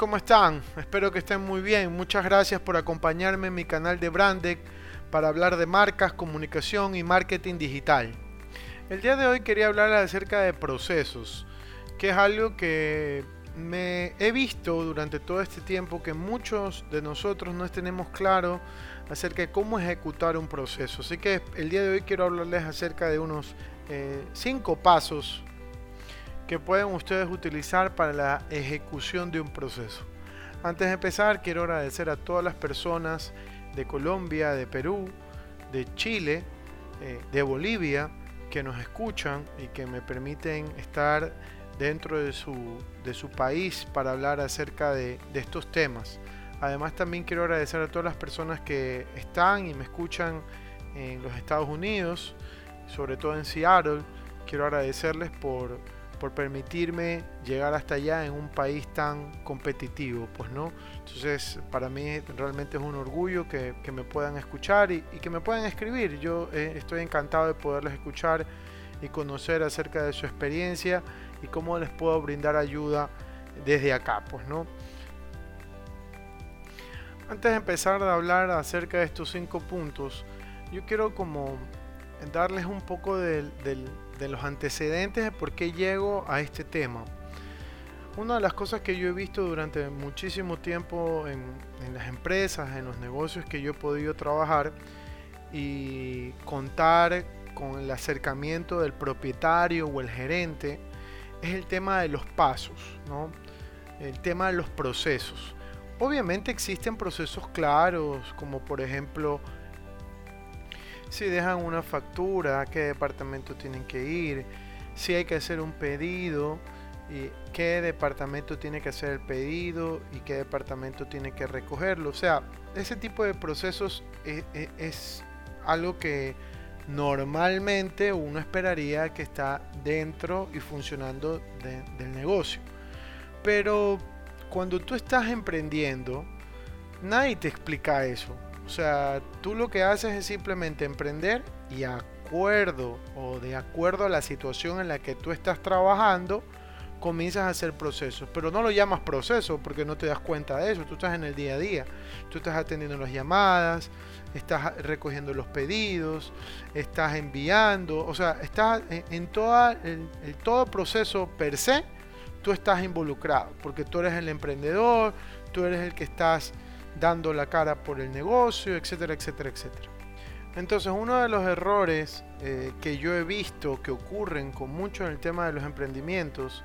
¿Cómo están? Espero que estén muy bien. Muchas gracias por acompañarme en mi canal de Brandec para hablar de marcas, comunicación y marketing digital. El día de hoy quería hablar acerca de procesos, que es algo que me he visto durante todo este tiempo que muchos de nosotros no tenemos claro acerca de cómo ejecutar un proceso. Así que el día de hoy quiero hablarles acerca de unos eh, cinco pasos que pueden ustedes utilizar para la ejecución de un proceso. Antes de empezar, quiero agradecer a todas las personas de Colombia, de Perú, de Chile, eh, de Bolivia, que nos escuchan y que me permiten estar dentro de su, de su país para hablar acerca de, de estos temas. Además también quiero agradecer a todas las personas que están y me escuchan en los Estados Unidos, sobre todo en Seattle. Quiero agradecerles por por permitirme llegar hasta allá en un país tan competitivo, pues no. Entonces, para mí realmente es un orgullo que, me puedan escuchar y, que me puedan escribir. Yo eh, estoy encantado de poderles escuchar y conocer acerca de su experiencia y cómo les puedo brindar ayuda desde acá, pues no. Antes de empezar a hablar acerca de estos cinco puntos, yo quiero como darles un poco del de los antecedentes de por qué llego a este tema. Una de las cosas que yo he visto durante muchísimo tiempo en, las empresas, en los negocios que yo he podido trabajar y contar con el acercamiento del propietario o el gerente, es el tema de los pasos, ¿no? el tema de los procesos. Obviamente existen procesos claros, como por ejemplo si dejan una factura, qué departamento tienen que ir, si hay que hacer un pedido, y qué departamento tiene que hacer el pedido y qué departamento tiene que recogerlo. O sea, ese tipo de procesos e, e, es, algo que normalmente uno esperaría que está dentro y funcionando del negocio. Pero cuando tú estás emprendiendo, nadie te explica eso. O sea, tú lo que haces es simplemente emprender y acuerdo o de acuerdo a la situación en la que tú estás trabajando, comienzas a hacer procesos. Pero no lo llamas proceso porque no te das cuenta de eso. Tú estás en el día a día. Tú estás atendiendo las llamadas, estás recogiendo los pedidos, estás enviando. O sea, estás en, todo proceso per se. Tú estás involucrado porque tú eres el emprendedor, tú eres el que estás dando la cara por el negocio, etcétera, etcétera, etcétera. Entonces, uno de los errores eh, que yo he visto que ocurren con mucho en el tema de los emprendimientos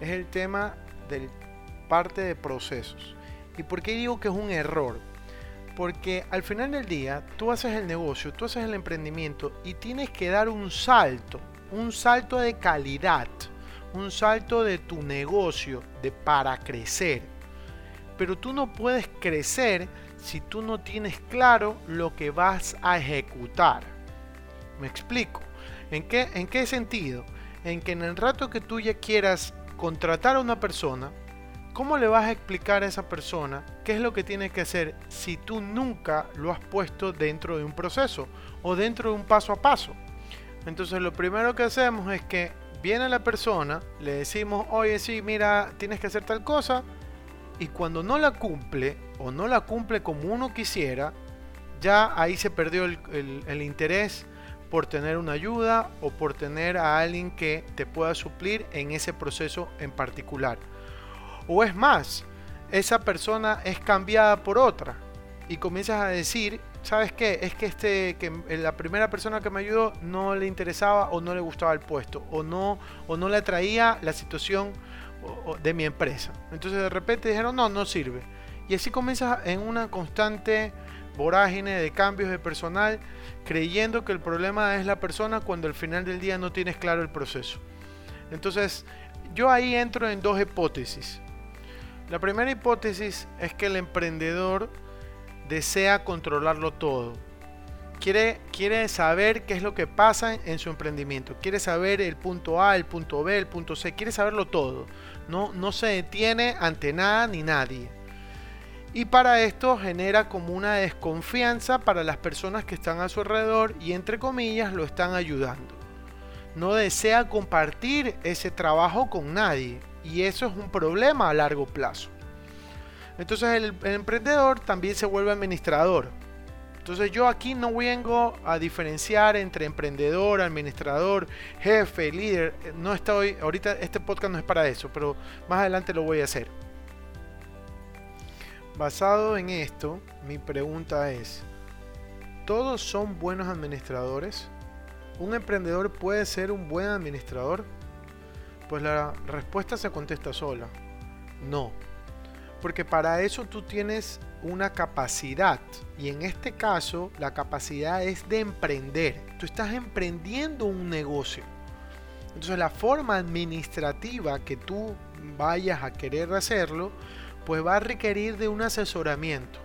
es el tema del parte de procesos. ¿Y por qué digo que es un error? Porque al final del día tú haces el negocio, tú haces el emprendimiento y tienes que dar un salto, un salto de calidad, un salto de tu negocio de para crecer pero tú no puedes crecer si tú no tienes claro lo que vas a ejecutar. Me explico. ¿En qué, ¿En qué sentido? En que en el rato que tú ya quieras contratar a una persona, ¿cómo le vas a explicar a esa persona qué es lo que tiene que hacer si tú nunca lo has puesto dentro de un proceso o dentro de un paso a paso? Entonces lo primero que hacemos es que viene la persona, le decimos, oye, sí, mira, tienes que hacer tal cosa, y cuando no la cumple o no la cumple como uno quisiera, ya ahí se perdió el, interés por tener una ayuda o por tener a alguien que te pueda suplir en ese proceso en particular. O es más, esa persona es cambiada por otra y comienzas a decir, ¿sabes qué? Es que este que la primera persona que me ayudó no le interesaba o no le gustaba el puesto o no o no le atraía la situación de mi empresa. Entonces de repente dijeron, no, no sirve. Y así comienza en una constante vorágine de cambios de personal, creyendo que el problema es la persona cuando al final del día no tienes claro el proceso. Entonces, yo ahí entro en dos hipótesis. La primera hipótesis es que el emprendedor desea controlarlo todo. Quiere, saber qué es lo que pasa en su emprendimiento. Quiere saber el punto A, el punto B, el punto C. Quiere saberlo todo. No, no se detiene ante nada ni nadie. Y para esto genera como una desconfianza para las personas que están a su alrededor y entre comillas lo están ayudando. No desea compartir ese trabajo con nadie y eso es un problema a largo plazo. Entonces el, emprendedor también se vuelve administrador. Entonces yo aquí no vengo a diferenciar entre emprendedor, administrador, jefe, líder. No estoy, ahorita este podcast no es para eso, pero más adelante lo voy a hacer. Basado en esto, mi pregunta es, ¿todos son buenos administradores? ¿Un emprendedor puede ser un buen administrador? Pues la respuesta se contesta sola. No. Porque para eso tú tienes una capacidad. Y en este caso, la capacidad es de emprender. Tú estás emprendiendo un negocio. Entonces la forma administrativa que tú vayas a querer hacerlo, pues va a requerir de un asesoramiento.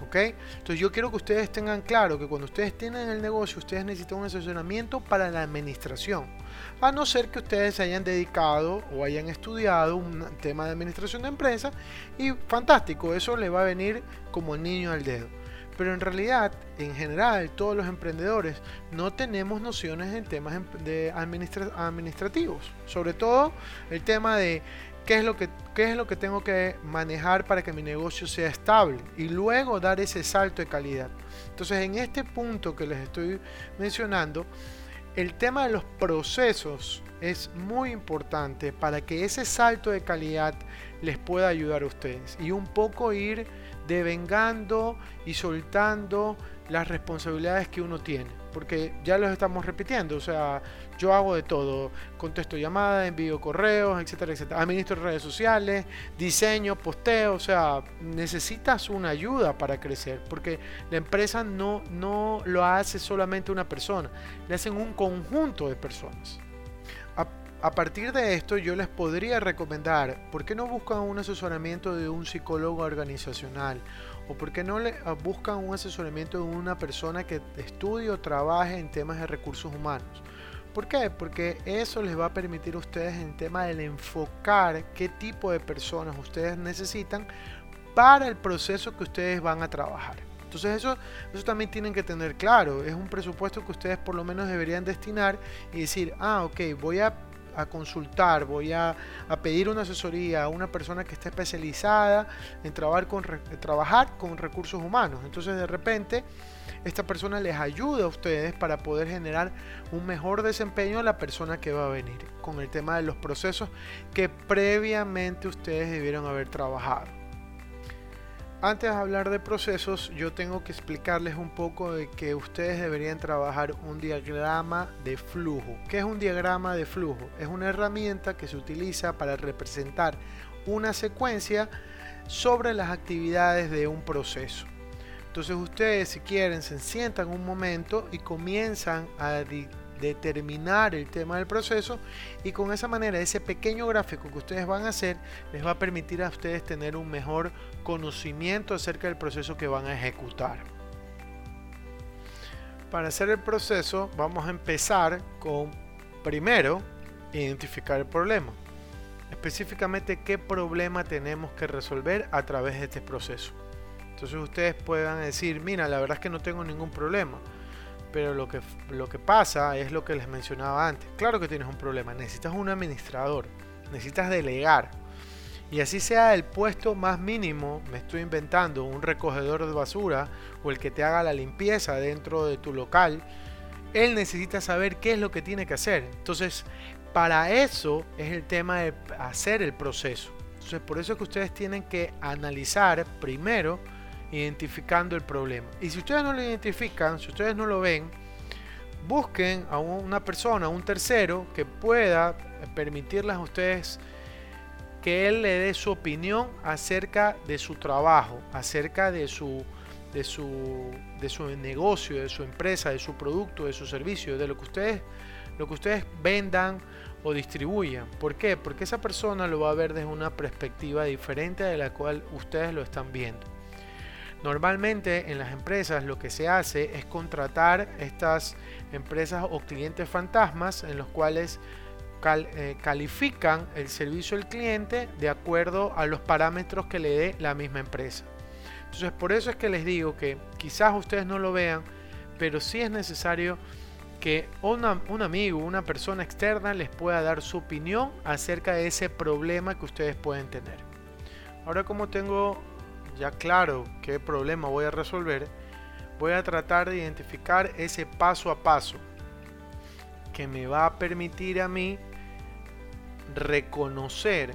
¿Ok? Entonces yo quiero que ustedes tengan claro que cuando ustedes tienen el negocio, ustedes necesitan un asesoramiento para la administración. A no ser que ustedes se hayan dedicado o hayan estudiado un tema de administración de empresa y fantástico, eso le va a venir como niño al dedo. Pero en realidad, en general, todos los emprendedores no tenemos nociones en temas em, de administrativos. Sobre todo el tema de qué es, lo que, qué es lo que tengo que manejar para que mi negocio sea estable y luego dar ese salto de calidad. Entonces, en este punto que les estoy mencionando, el tema de los procesos es muy importante para que ese salto de calidad les pueda ayudar a ustedes. Y un poco ir devengando y soltando las responsabilidades que uno tiene. Porque ya los estamos repitiendo, o sea, yo hago de todo, contesto llamadas, envío correos, etcétera, etcétera. Administro redes sociales, diseño, posteo, o sea, necesitas una ayuda para crecer, porque la empresa no, no lo hace solamente una persona, le hacen un conjunto de personas. A partir de esto yo les podría recomendar, ¿por qué no buscan un asesoramiento de un psicólogo organizacional? ¿O por qué no le, ah, buscan un asesoramiento de una persona que estudie o trabaje en temas de recursos humanos? ¿Por qué? Porque eso les va a permitir a ustedes en tema del enfocar qué tipo de personas ustedes necesitan para el proceso que ustedes van a trabajar. Entonces eso, eso también tienen que tener claro. Es un presupuesto que ustedes por lo menos deberían destinar y decir, ah, ok, voy a a consultar, voy a, pedir una asesoría a una persona que esté especializada en trabajar con, trabajar con recursos humanos. Entonces de repente esta persona les ayuda a ustedes para poder generar un mejor desempeño a la persona que va a venir con el tema de los procesos que previamente ustedes debieron haber trabajado. Antes de hablar de procesos, yo tengo que explicarles un poco de que ustedes deberían trabajar un diagrama de flujo. ¿Qué es un diagrama de flujo? Es una herramienta que se utiliza para representar una secuencia sobre las actividades de un proceso. Entonces ustedes si quieren se sientan un momento y comienzan a determinar el tema del proceso y con esa manera ese pequeño gráfico que ustedes van a hacer les va a permitir a ustedes tener un mejor conocimiento acerca del proceso que van a ejecutar. Para hacer el proceso vamos a empezar con primero identificar el problema. Específicamente qué problema tenemos que resolver a través de este proceso. Entonces ustedes puedan decir, mira, la verdad es que no tengo ningún problema pero lo que, lo que pasa es lo que les mencionaba antes. Claro que tienes un problema, necesitas un administrador, necesitas delegar. Y así sea el puesto más mínimo, me estoy inventando, un recogedor de basura o el que te haga la limpieza dentro de tu local, él necesita saber qué es lo que tiene que hacer. Entonces, para eso es el tema de hacer el proceso. Entonces, por eso es que ustedes tienen que analizar primero identificando el problema. Y si ustedes no lo identifican, si ustedes no lo ven, busquen a una persona, un tercero, que pueda permitirles a ustedes que él le dé su opinión acerca de su trabajo, acerca de su, de su, de su negocio, de su empresa, de su producto, de su servicio, de lo que ustedes, lo que ustedes vendan o distribuyan. ¿Por qué? Porque esa persona lo va a ver desde una perspectiva diferente de la cual ustedes lo están viendo. Normalmente en las empresas lo que se hace es contratar estas empresas o clientes fantasmas en los cuales eh, califican el servicio del cliente de acuerdo a los parámetros que le dé la misma empresa. Entonces por eso es que les digo que quizás ustedes no lo vean, pero sí es necesario que un amigo, una persona externa les pueda dar su opinión acerca de ese problema que ustedes pueden tener. Ahora como tengo ya claro qué problema voy a resolver, voy a tratar de identificar ese paso a paso que me va a permitir a mí reconocer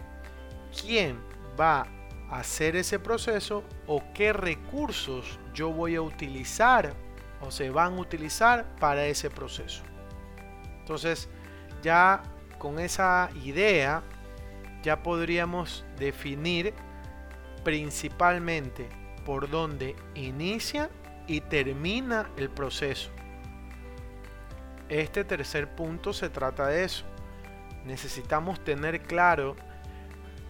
quién va a hacer ese proceso o qué recursos yo voy a utilizar o se van a utilizar para ese proceso. Entonces, ya con esa idea, ya podríamos definir principalmente por dónde inicia y termina el proceso. Este tercer punto se trata de eso. Necesitamos tener claro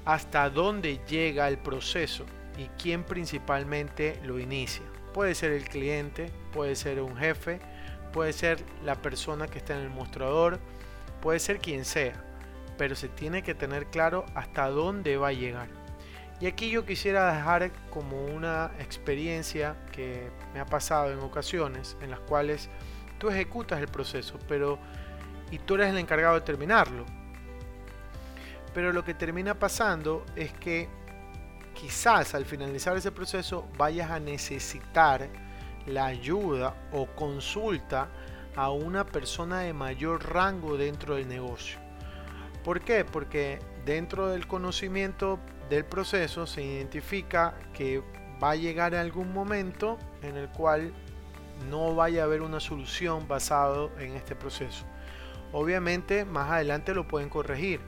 hasta dónde llega el proceso y quién principalmente lo inicia. Puede ser el cliente, puede ser un jefe, puede ser la persona que está en el mostrador, puede ser quien sea, pero se tiene que tener claro hasta dónde va a llegar. Y aquí yo quisiera dejar como una experiencia que me ha pasado en ocasiones en las cuales tú ejecutas el proceso, pero y tú eres el encargado de terminarlo. Pero lo que termina pasando es que quizás al finalizar ese proceso vayas a necesitar la ayuda o consulta a una persona de mayor rango dentro del negocio. ¿Por qué? Porque dentro del conocimiento del proceso se identifica que va a llegar algún momento en el cual no vaya a haber una solución basado en este proceso. Obviamente más adelante lo pueden corregir,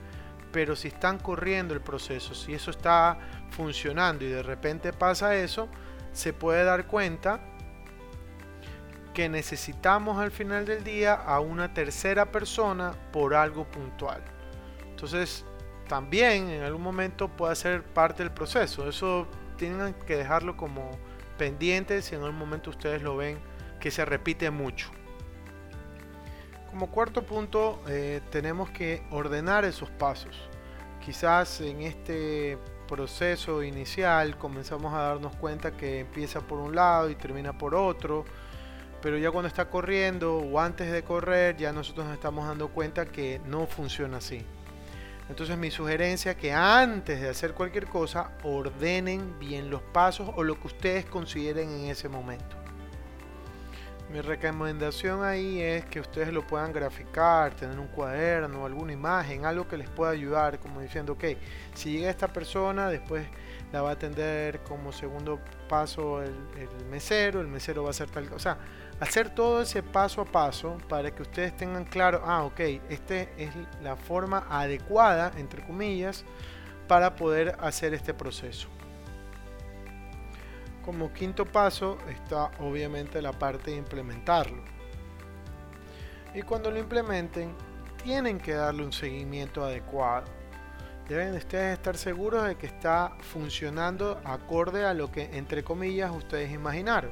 pero si están corriendo el proceso, si eso está funcionando y de repente pasa eso, se puede dar cuenta que necesitamos al final del día a una tercera persona por algo puntual. Entonces, también en algún momento puede ser parte del proceso. Eso tienen que dejarlo como pendiente si en algún momento ustedes lo ven que se repite mucho. Como cuarto punto, eh, tenemos que ordenar esos pasos. Quizás en este proceso inicial comenzamos a darnos cuenta que empieza por un lado y termina por otro, pero ya cuando está corriendo o antes de correr ya nosotros nos estamos dando cuenta que no funciona así. Entonces mi sugerencia es que antes de hacer cualquier cosa ordenen bien los pasos o lo que ustedes consideren en ese momento. Mi recomendación ahí es que ustedes lo puedan graficar, tener un cuaderno, alguna imagen, algo que les pueda ayudar, como diciendo, ok, si llega esta persona, después la va a atender como segundo paso el, mesero, el mesero va a hacer tal cosa. Hacer todo ese paso a paso para que ustedes tengan claro, ah, ok, esta es la forma adecuada, entre comillas, para poder hacer este proceso. Como quinto paso está obviamente la parte de implementarlo. Y cuando lo implementen, tienen que darle un seguimiento adecuado. Deben ustedes estar seguros de que está funcionando acorde a lo que, entre comillas, ustedes imaginaron.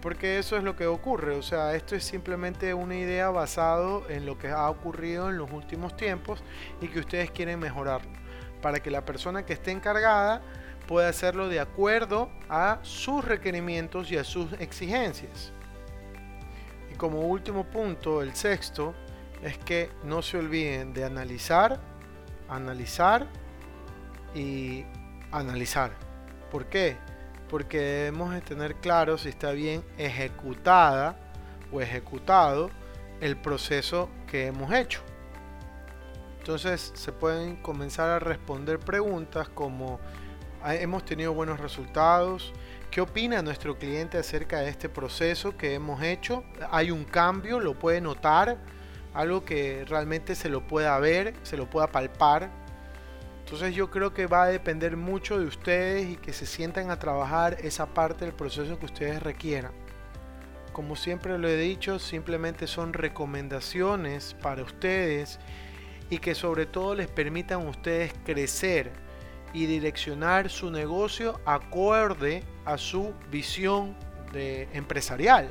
Porque eso es lo que ocurre. O sea, esto es simplemente una idea basado en lo que ha ocurrido en los últimos tiempos y que ustedes quieren mejorarlo. Para que la persona que esté encargada puede hacerlo de acuerdo a sus requerimientos y a sus exigencias. Y como último punto, el sexto, es que no se olviden de analizar, analizar y analizar. ¿Por qué? Porque debemos de tener claro si está bien ejecutada o ejecutado el proceso que hemos hecho. Entonces se pueden comenzar a responder preguntas como hemos tenido buenos resultados. ¿Qué opina nuestro cliente acerca de este proceso que hemos hecho? ¿Hay un cambio? ¿Lo puede notar? Algo que realmente se lo pueda ver, se lo pueda palpar. Entonces yo creo que va a depender mucho de ustedes y que se sientan a trabajar esa parte del proceso que ustedes requieran. Como siempre lo he dicho, simplemente son recomendaciones para ustedes y que sobre todo les permitan a ustedes crecer y direccionar su negocio acorde a su visión empresarial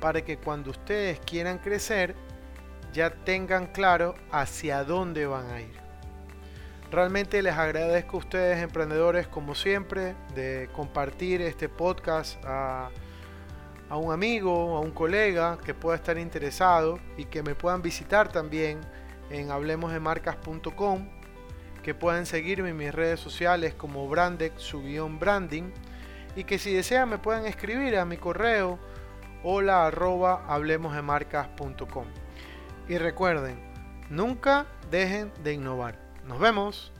para que cuando ustedes quieran crecer ya tengan claro hacia dónde van a ir. Realmente les agradezco a ustedes emprendedores como siempre de compartir este podcast a, un amigo, a un colega que pueda estar interesado y que me puedan visitar también en hablemosdemarcas.com, que puedan seguirme en mis redes sociales como Brandex, su guion branding, y que si desean me puedan escribir a mi correo hola arroba hablemosdemarcas.com. Y recuerden, nunca dejen de innovar. Nos vemos.